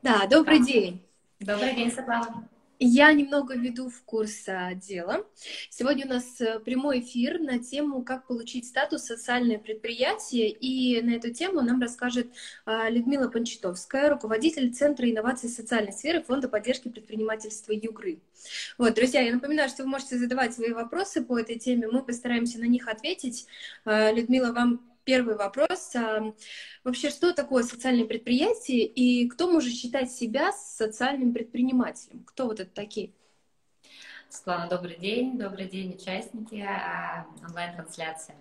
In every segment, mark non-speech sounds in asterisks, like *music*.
Да, добрый день. Добрый день, Светлана. Я немного веду в курс дела. Сегодня у нас э, прямой эфир на тему «Как получить статус социальное предприятие». И на эту тему нам расскажет а, Людмила Пончитовская, руководитель Центра инноваций социальной сферы Фонда поддержки предпринимательства «Югры». Вот, друзья, я напоминаю, что вы можете задавать свои вопросы по этой теме. Мы постараемся на них ответить. А, Людмила, вам первый вопрос. Вообще, что такое социальное предприятие и кто может считать себя социальным предпринимателем? Кто вот это такие? Светлана, добрый день, добрый день, участники а, онлайн-трансляции.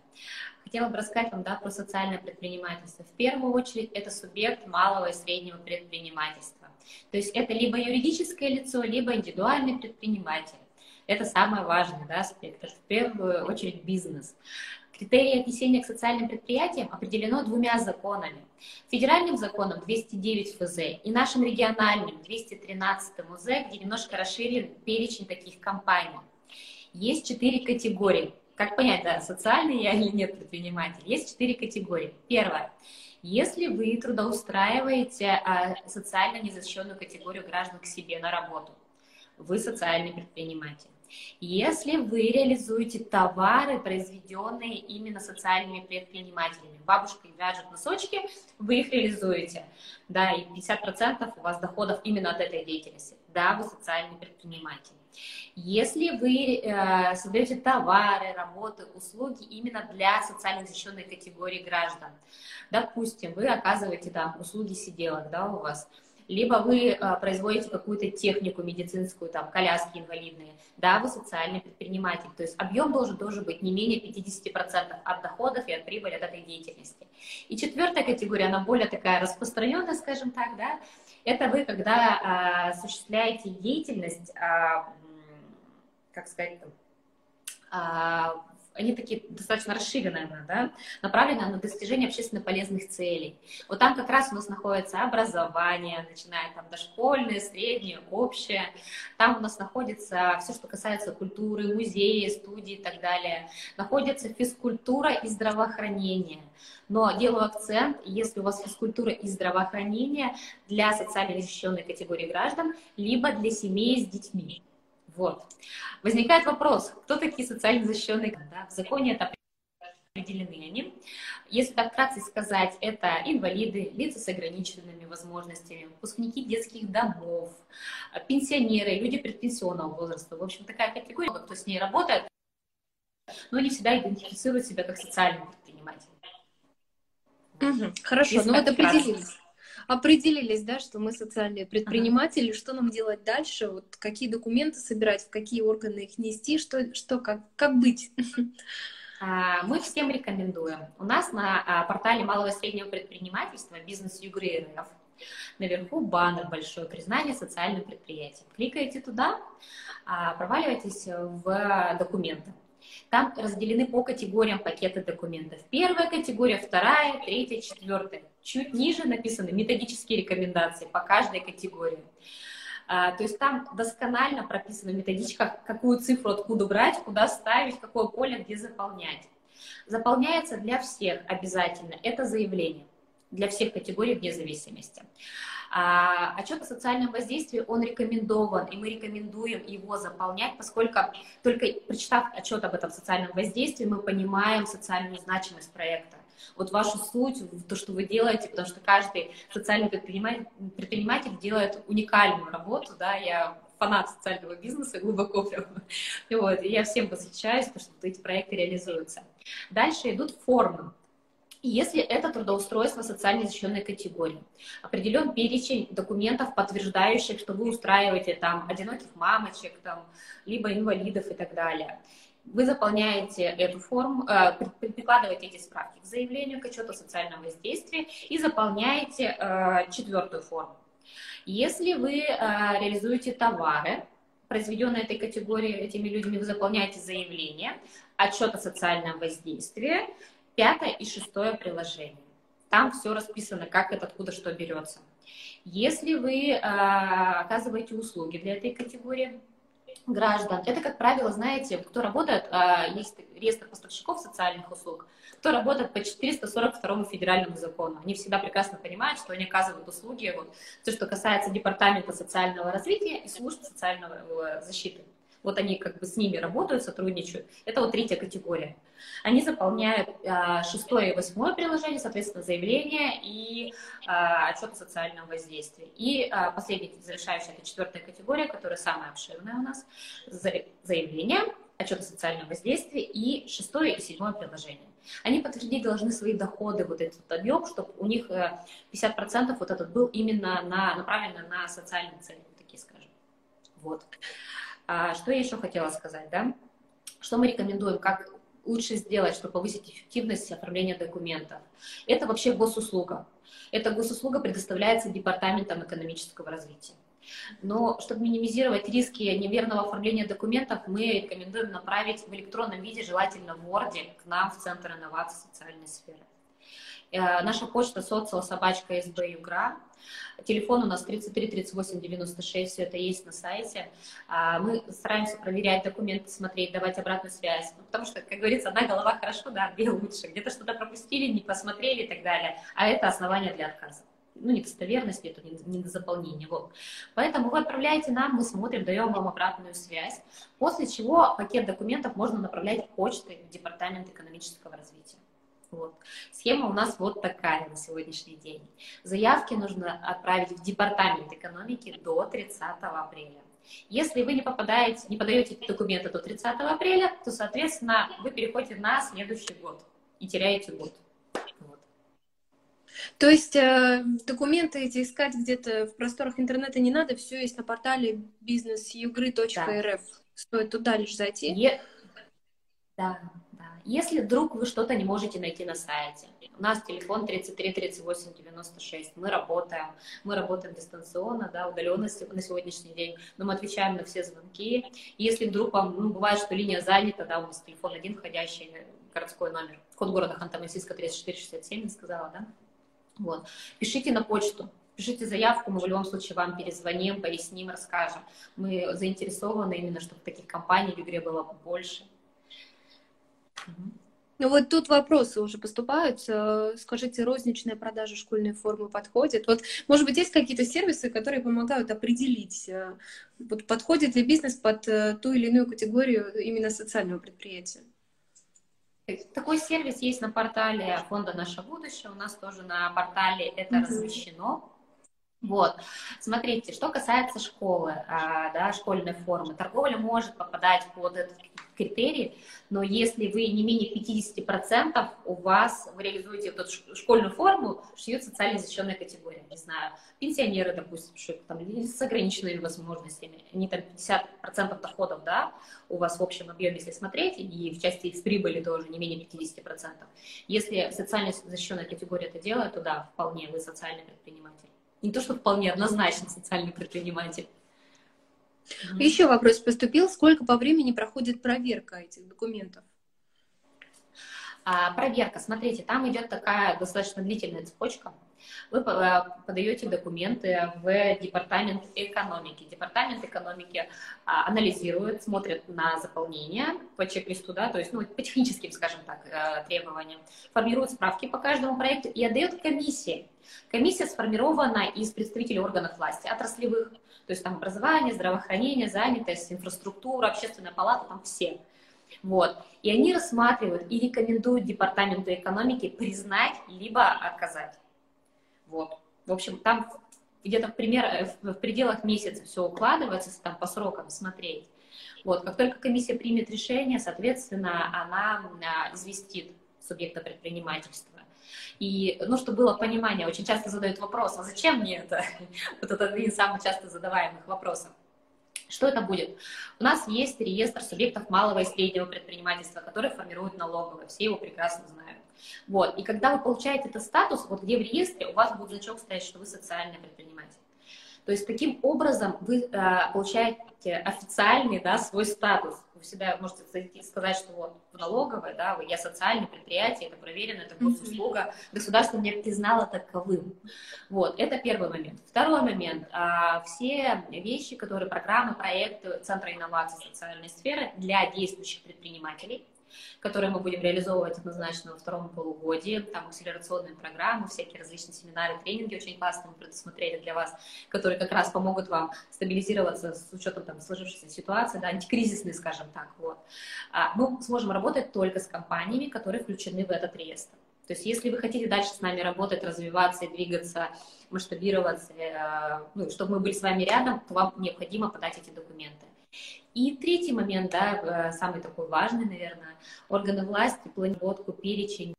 Хотела бы рассказать вам да, про социальное предпринимательство. В первую очередь это субъект малого и среднего предпринимательства. То есть это либо юридическое лицо, либо индивидуальный предприниматель. Это самое важное да, аспект. Это в первую очередь бизнес. Критерии отнесения к социальным предприятиям определено двумя законами. Федеральным законом 209 ФЗ и нашим региональным 213 УЗ, где немножко расширен перечень таких компаний. Есть четыре категории. Как понять, да, социальный я или нет предприниматель? Есть четыре категории. Первое. Если вы трудоустраиваете а, социально незащищенную категорию граждан к себе на работу, вы социальный предприниматель. Если вы реализуете товары, произведенные именно социальными предпринимателями, бабушка вяжет носочки, вы их реализуете, да, и 50% у вас доходов именно от этой деятельности, да, вы социальный предприниматель. Если вы э, создаете товары, работы, услуги именно для социально защищенной категории граждан, допустим, вы оказываете там услуги сиделок, да, у вас, либо вы а, производите какую-то технику медицинскую, там, коляски инвалидные, да, вы социальный предприниматель. То есть объем должен тоже быть не менее 50% от доходов и от прибыли от этой деятельности. И четвертая категория, она более такая распространенная, скажем так, да, это вы, когда а, осуществляете деятельность, а, как сказать, а, они такие достаточно расширенные, да, направлены на достижение общественно полезных целей. Вот там как раз у нас находится образование, начиная там дошкольное, среднее, общее. Там у нас находится все, что касается культуры, музеи, студии и так далее. Находится физкультура и здравоохранение. Но делаю акцент, если у вас физкультура и здравоохранение для социально защищенной категории граждан, либо для семей с детьми. Вот. Возникает вопрос, кто такие социально защищенные? Да, в законе это определены они. Если так вкратце сказать, это инвалиды, лица с ограниченными возможностями, выпускники детских домов, пенсионеры, люди предпенсионного возраста. В общем, такая категория, кто с ней работает, но не всегда идентифицирует себя как социальный предприниматель. Угу, хорошо, Если ну вот определились определились, да, что мы социальные предприниматели, ага. что нам делать дальше, вот какие документы собирать, в какие органы их нести, что, что как, как быть? А, мы всем рекомендуем. У нас на а, портале малого и среднего предпринимательства бизнес Югры РФ наверху баннер большой признание социальным предприятием. Кликаете туда, а, проваливаетесь в документы. Там разделены по категориям пакеты документов. Первая категория, вторая, третья, четвертая. Чуть ниже написаны методические рекомендации по каждой категории. А, то есть там досконально прописана методичка, какую цифру откуда брать, куда ставить, какое поле где заполнять. Заполняется для всех обязательно это заявление, для всех категорий вне зависимости. А, отчет о социальном воздействии, он рекомендован, и мы рекомендуем его заполнять, поскольку только прочитав отчет об этом социальном воздействии, мы понимаем социальную значимость проекта вот вашу суть, то, что вы делаете, потому что каждый социальный предприниматель, предприниматель делает уникальную работу, да, я фанат социального бизнеса *laughs* глубоко прям. Вот, и я всем восхищаюсь, потому что эти проекты реализуются. Дальше идут формы. Если это трудоустройство социально защищенной категории, определен перечень документов, подтверждающих, что вы устраиваете там одиноких мамочек, там, либо инвалидов и так далее. Вы заполняете эту форму, э, прикладываете эти справки к заявлению, к отчету о социальном воздействии и заполняете э, четвертую форму. Если вы э, реализуете товары, произведенные этой категории этими людьми, вы заполняете заявление, отчет о социальном воздействии, пятое и шестое приложение. Там все расписано, как это, откуда что берется. Если вы оказываете услуги для этой категории, граждан. Это, как правило, знаете, кто работает, а, есть реестр поставщиков социальных услуг, кто работает по 442 федеральному закону. Они всегда прекрасно понимают, что они оказывают услуги, вот, то, что касается Департамента социального развития и служб социального э, защиты. Вот они как бы с ними работают, сотрудничают. Это вот третья категория. Они заполняют а, шестое и восьмое приложение, соответственно, заявление и а, отчет о социальном воздействии. И а, последняя, завершающая, это четвертая категория, которая самая обширная у нас, заявление, отчет о социальном воздействии и шестое и седьмое приложение. Они подтвердить должны свои доходы, вот этот объем, чтобы у них 50% э, вот этот был именно на, направлен на социальные цели, такие скажем. Вот. А что я еще хотела сказать, да? Что мы рекомендуем, как лучше сделать, чтобы повысить эффективность оформления документов. Это вообще госуслуга. Эта госуслуга предоставляется Департаментом экономического развития. Но чтобы минимизировать риски неверного оформления документов, мы рекомендуем направить в электронном виде, желательно в Word, к нам в Центр инноваций социальной сферы. Э, наша почта социалсобачка СБ Югра. Телефон у нас 33 38 96, все это есть на сайте. А, мы стараемся проверять документы, смотреть, давать обратную связь. Ну, потому что, как говорится, одна голова хорошо, да, две лучше. Где-то что-то пропустили, не посмотрели и так далее. А это основание для отказа ну, недостоверность, нету недозаполнения. Вот. Поэтому вы отправляете нам, мы смотрим, даем вам обратную связь, после чего пакет документов можно направлять почтой в Департамент экономического развития. Вот. Схема у нас вот такая на сегодняшний день. Заявки нужно отправить в Департамент экономики до 30 апреля. Если вы не попадаете, не подаете документы до 30 апреля, то, соответственно, вы переходите на следующий год и теряете год. Вот. То есть э, документы эти искать где-то в просторах интернета не надо, все есть на портале businessyugry.rf. Да. Стоит туда лишь зайти. Е... Да, если вдруг вы что-то не можете найти на сайте, у нас телефон 33 38 96, мы работаем, мы работаем дистанционно, да, удаленно на сегодняшний день, но мы отвечаем на все звонки. Если вдруг вам, ну, бывает, что линия занята, да, у нас телефон один входящий, городской номер, код города Ханты-Мансийска 3467, я сказала, да, вот, пишите на почту, пишите заявку, мы в любом случае вам перезвоним, поясним, расскажем. Мы заинтересованы именно, чтобы таких компаний в игре было больше. Ну вот тут вопросы уже поступают. Э, скажите, розничная продажа школьной формы подходит? Вот, может быть, есть какие-то сервисы, которые помогают определить, э, вот подходит ли бизнес под э, ту или иную категорию именно социального предприятия? Такой сервис есть на портале фонда «Наше будущее». У нас тоже на портале это mm-hmm. размещено. Вот, смотрите, что касается школы, а, да, школьной формы, торговля может попадать под этот критерий, но если вы не менее 50% у вас, вы реализуете эту школьную форму, шьют социально защищенная категория, не знаю, пенсионеры, допустим, шьют там, с ограниченными возможностями, они там 50% доходов, да, у вас в общем объеме, если смотреть, и в части их прибыли тоже не менее 50%. Если социально защищенная категория это делает, то да, вполне вы социальный предприниматель. Не то, что вполне однозначно социальный предприниматель. Еще вопрос поступил. Сколько по времени проходит проверка этих документов? А, проверка, смотрите, там идет такая достаточно длительная цепочка. Вы э, подаете документы в департамент экономики. Департамент экономики а, анализирует, смотрит на заполнение по чек-листу, да, то есть ну, по техническим, скажем так, э, требованиям, формирует справки по каждому проекту и отдает комиссии. Комиссия сформирована из представителей органов власти, отраслевых, то есть там образование, здравоохранение, занятость, инфраструктура, общественная палата, там все. Вот. И они рассматривают и рекомендуют Департаменту экономики признать либо отказать. Вот. В общем, там где-то в, пример, в пределах месяца все укладывается, там по срокам смотреть. Вот. Как только комиссия примет решение, соответственно, она а, известит субъекта предпринимательства. И, ну, чтобы было понимание, очень часто задают вопрос, а зачем мне это? *laughs* Вот это один из самых часто задаваемых вопросов. Что это будет? У нас есть реестр субъектов малого и среднего предпринимательства, который формирует налоговые, все его прекрасно знают. Вот. И когда вы получаете этот статус, вот где в реестре, у вас будет значок стоять, что вы социальный предприниматель. То есть таким образом вы э, получаете официальный да, свой статус. Вы всегда можете сказать, что вот в налоговой, да, я социальное предприятие, это проверено, это госуслуга, государство меня признало таковым. Вот, это первый момент. Второй момент. А, все вещи, которые, программы, проекты Центра инноваций социальной сферы для действующих предпринимателей – которые мы будем реализовывать однозначно во втором полугодии. Там акселерационные программы, всякие различные семинары, тренинги очень классные мы предусмотрели для вас, которые как раз помогут вам стабилизироваться с учетом там, сложившейся ситуации, да, антикризисные, скажем так. Вот. А мы сможем работать только с компаниями, которые включены в этот реестр. То есть если вы хотите дальше с нами работать, развиваться и двигаться, масштабироваться, э, ну, чтобы мы были с вами рядом, то вам необходимо подать эти документы. И третий момент, да, э, самый такой важный, наверное, органы власти планировку, перечень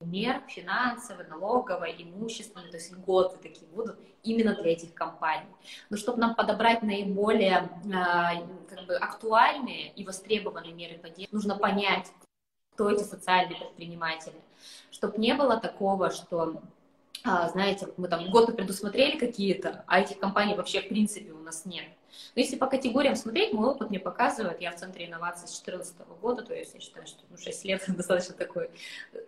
мер финансовой, налоговой, имущественной, то есть льготы такие будут именно для этих компаний. Но чтобы нам подобрать наиболее э, как бы, актуальные и востребованные меры поддержки, нужно понять, кто эти социальные предприниматели, чтобы не было такого, что а, знаете, мы там годы предусмотрели какие-то, а этих компаний вообще в принципе у нас нет. Но если по категориям смотреть, мой опыт мне показывает, я в Центре инноваций с 2014 года, то есть я считаю, что ну, 6 лет достаточно такой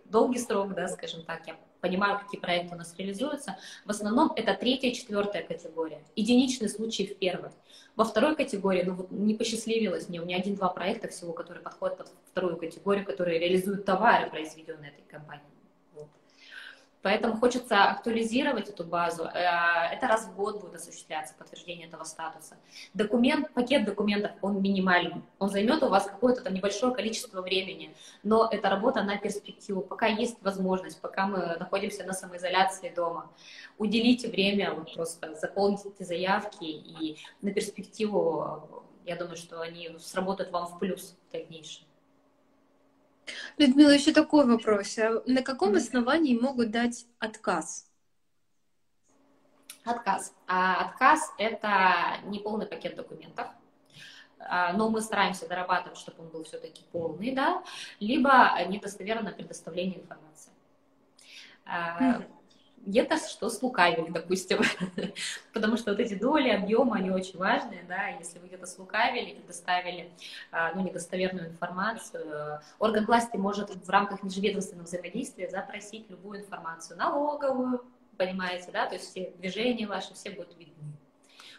долгий срок, да, скажем так, я понимаю, какие проекты у нас реализуются. В основном это третья, четвертая категория. Единичный случай в первой. Во второй категории, ну вот не посчастливилось мне, у меня один-два проекта всего, которые подходят под вторую категорию, которые реализуют товары, произведенные этой компанией. Поэтому хочется актуализировать эту базу. Э, это раз в год будет осуществляться подтверждение этого статуса. Документ, пакет документов, он минимальный. Он займет у вас какое-то там небольшое количество времени, но это работа на перспективу. Пока есть возможность, пока мы находимся на самоизоляции дома, уделите время, вот просто заполните эти заявки и на перспективу, я думаю, что они сработают вам в плюс в дальнейшем. Людмила, еще такой вопрос. А на каком основании могут дать отказ? Отказ. А отказ – это не полный пакет документов, а, но мы стараемся дорабатывать, чтобы он был все-таки полный, да, либо недостоверное предоставление информации. Mm-hmm где-то что слукавили, допустим, *laughs* потому что вот эти доли, объемы, они очень важные, да, если вы где-то слукавили, предоставили, а, ну, недостоверную информацию, орган власти может в рамках межведомственного взаимодействия запросить любую информацию, налоговую, понимаете, да, то есть все движения ваши, все будут видны.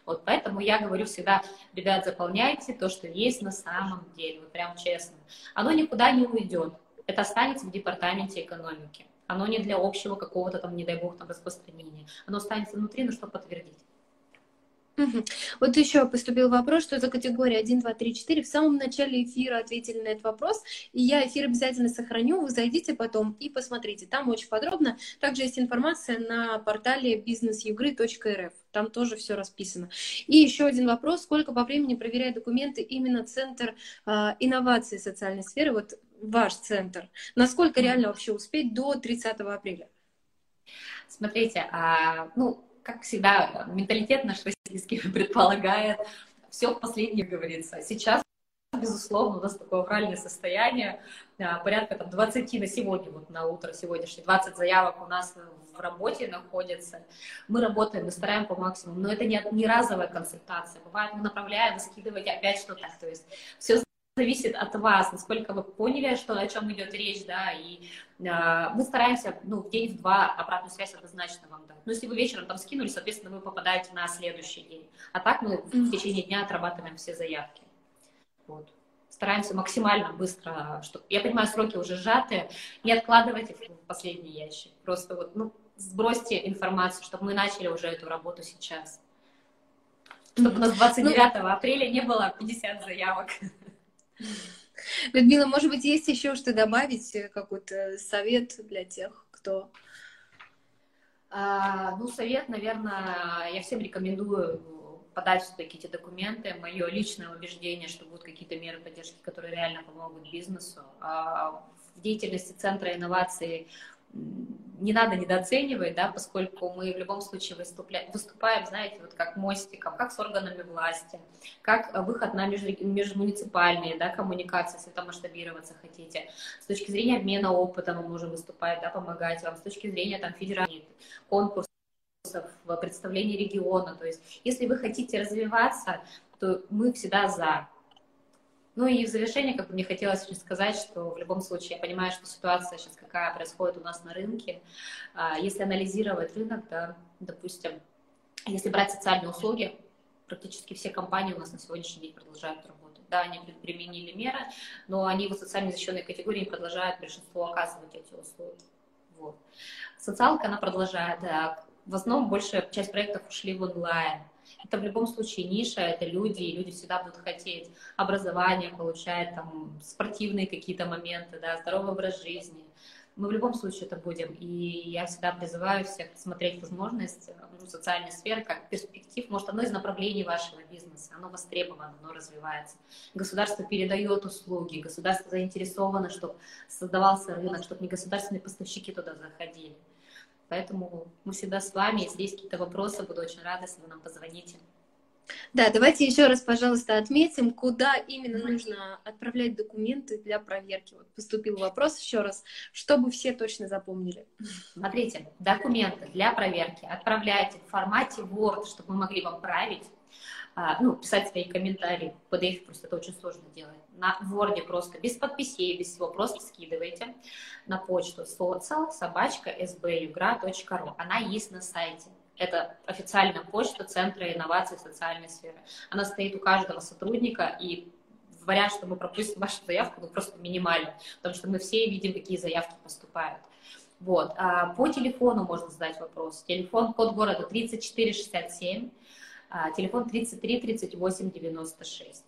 Вот поэтому я говорю всегда, ребят, заполняйте то, что есть на самом деле, вот прям честно. Оно никуда не уйдет. Это останется в департаменте экономики. Оно не для общего какого-то там, не дай бог, там распространения. Оно останется внутри, но что подтвердить. Вот еще поступил вопрос, что за категория 1, 2, 3, 4. В самом начале эфира ответили на этот вопрос, и я эфир обязательно сохраню. Вы зайдите потом и посмотрите. Там очень подробно. Также есть информация на портале businessuгры.рф. Там тоже все расписано. И еще один вопрос. Сколько по времени проверяет документы именно Центр э, инноваций социальной сферы, вот ваш центр? Насколько реально вообще успеть до 30 апреля? Смотрите, а, ну, как всегда, менталитет наш российский *laughs* предполагает, все в последнее говорится. Сейчас, безусловно, у нас такое авральное состояние, а, порядка там 20 на сегодня, вот на утро сегодняшнее, 20 заявок у нас в работе находится. Мы работаем, мы стараем по максимуму, но это не, не разовая консультация. Бывает, мы направляем, скидываете опять что-то. То есть все зависит от вас, насколько вы поняли, что, о чем идет речь, да, и э, мы стараемся, ну, в день, в два обратную связь однозначно вам дать. Но если вы вечером там скинули, соответственно, вы попадаете на следующий день. А так мы в течение дня отрабатываем все заявки. Вот. Стараемся максимально быстро, что я понимаю, сроки уже сжатые, не откладывайте в последний ящик. Просто вот, ну, сбросьте информацию, чтобы мы начали уже эту работу сейчас. Чтобы у нас 29 ну, апреля не было 50 заявок. Людмила, может быть, есть еще что добавить, э, какой-то совет для тех, кто... А, ну, совет, наверное, я всем рекомендую подать все-таки эти документы. Мое личное убеждение, что будут какие-то меры поддержки, которые реально помогут бизнесу. А в деятельности Центра инноваций не надо недооценивать, да, поскольку мы в любом случае выступля... выступаем, знаете, вот как мостиком, как с органами власти, как выход на меж... межмуниципальные да, коммуникации, если там масштабироваться хотите. С точки зрения обмена опытом мы можем выступать, да, помогать вам, с точки зрения там, федеральных конкурсов, представления региона. То есть, если вы хотите развиваться, то мы всегда за. Ну и в завершение, как бы мне хотелось сказать, что в любом случае я понимаю, что ситуация сейчас какая происходит у нас на рынке. А, если анализировать рынок, да, допустим, если брать социальные услуги, практически все компании у нас на сегодняшний день продолжают работать. Да, они применили меры, но они в социально защищенной категории продолжают большинство оказывать эти услуги. Вот. Социалка, она продолжает. Да, в основном большая часть проектов ушли в онлайн. Это в любом случае ниша, это люди, и люди всегда будут хотеть образование получать, там, спортивные какие-то моменты, да, здоровый образ жизни. Мы в любом случае это будем. И я всегда призываю всех смотреть возможность ну, социальной сферы как перспектив. Может, одно из направлений вашего бизнеса, оно востребовано, оно развивается. Государство передает услуги, государство заинтересовано, чтобы создавался рынок, чтобы не государственные поставщики туда заходили. Поэтому мы всегда с вами. Если есть какие-то вопросы, буду очень рада, если вы нам позвоните. Да, давайте еще раз, пожалуйста, отметим, куда именно нужно отправлять документы для проверки. Вот поступил вопрос еще раз, чтобы все точно запомнили. Смотрите, документы для проверки отправляйте в формате Word, чтобы мы могли вам править а, ну, писать свои комментарии. PDF просто это очень сложно делать. На Word просто, без подписей, без всего, просто скидывайте на почту social собачка sbugra.ru. Она есть на сайте. Это официальная почта Центра инноваций социальной сферы. Она стоит у каждого сотрудника, и вариант, что мы пропустим вашу заявку, ну, просто минимальный, потому что мы все видим, какие заявки поступают. Вот. А по телефону можно задать вопрос. Телефон, код города 3467. А, телефон 33 38 96.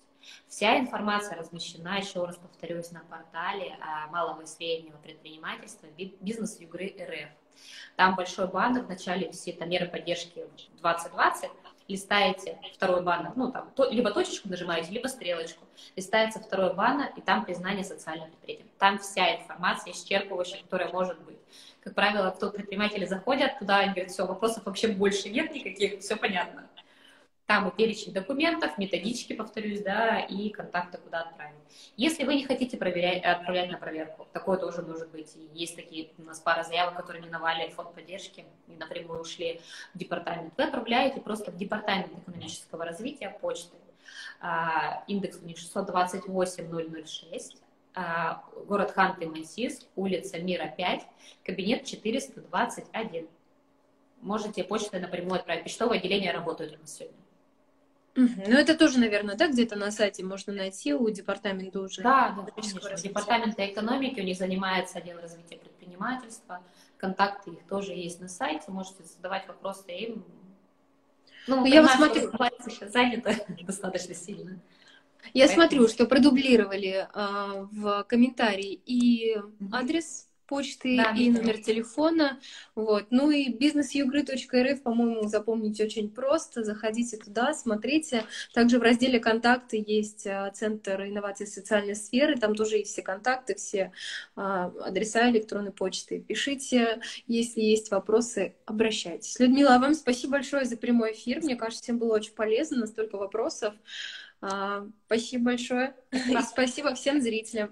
Вся информация размещена, еще раз повторюсь, на портале а, малого и среднего предпринимательства «Бизнес Югры РФ». Там большой баннер, в начале все там меры поддержки 2020, листаете второй баннер, ну там то, либо точечку нажимаете, либо стрелочку, листается второй баннер, и там признание социального предприятия. Там вся информация исчерпывающая, которая может быть. Как правило, кто предприниматели заходят туда и говорят, все, вопросов вообще больше нет никаких, все понятно. Там и перечень документов, методички, повторюсь, да, и контакты, куда отправить. Если вы не хотите проверять, отправлять на проверку, такое тоже может быть. Есть такие у нас пара заявок, которые миновали фонд поддержки и напрямую ушли в департамент. Вы отправляете просто в департамент экономического развития почты. А, индекс у них 628006 а, город Ханты-Мансийск, улица Мира 5, кабинет 421. Можете почтой напрямую отправить. Почтовое отделение работает у нас сегодня. Ну, это тоже, наверное, да, где-то на сайте можно найти у департамента уже. Да, да, конечно. Департамента экономики, у них занимается отдел развития предпринимательства. Контакты их тоже есть на сайте, можете задавать вопросы им. Ну, я вот смотрю, сейчас занято *laughs* достаточно сильно. Я Поэтому... смотрю, что продублировали э, в комментарии и адрес почты да, и номер телефона. Вот. Ну и бизнесюгры.рф, по-моему, запомнить очень просто. Заходите туда, смотрите. Также в разделе «Контакты» есть а, Центр инноваций социальной сферы. Там тоже есть все контакты, все а, адреса электронной почты. Пишите, если есть вопросы, обращайтесь. Людмила, а вам спасибо большое за прямой эфир. Мне кажется, всем было очень полезно, настолько вопросов. А, спасибо большое. *laughs* И спасибо всем зрителям.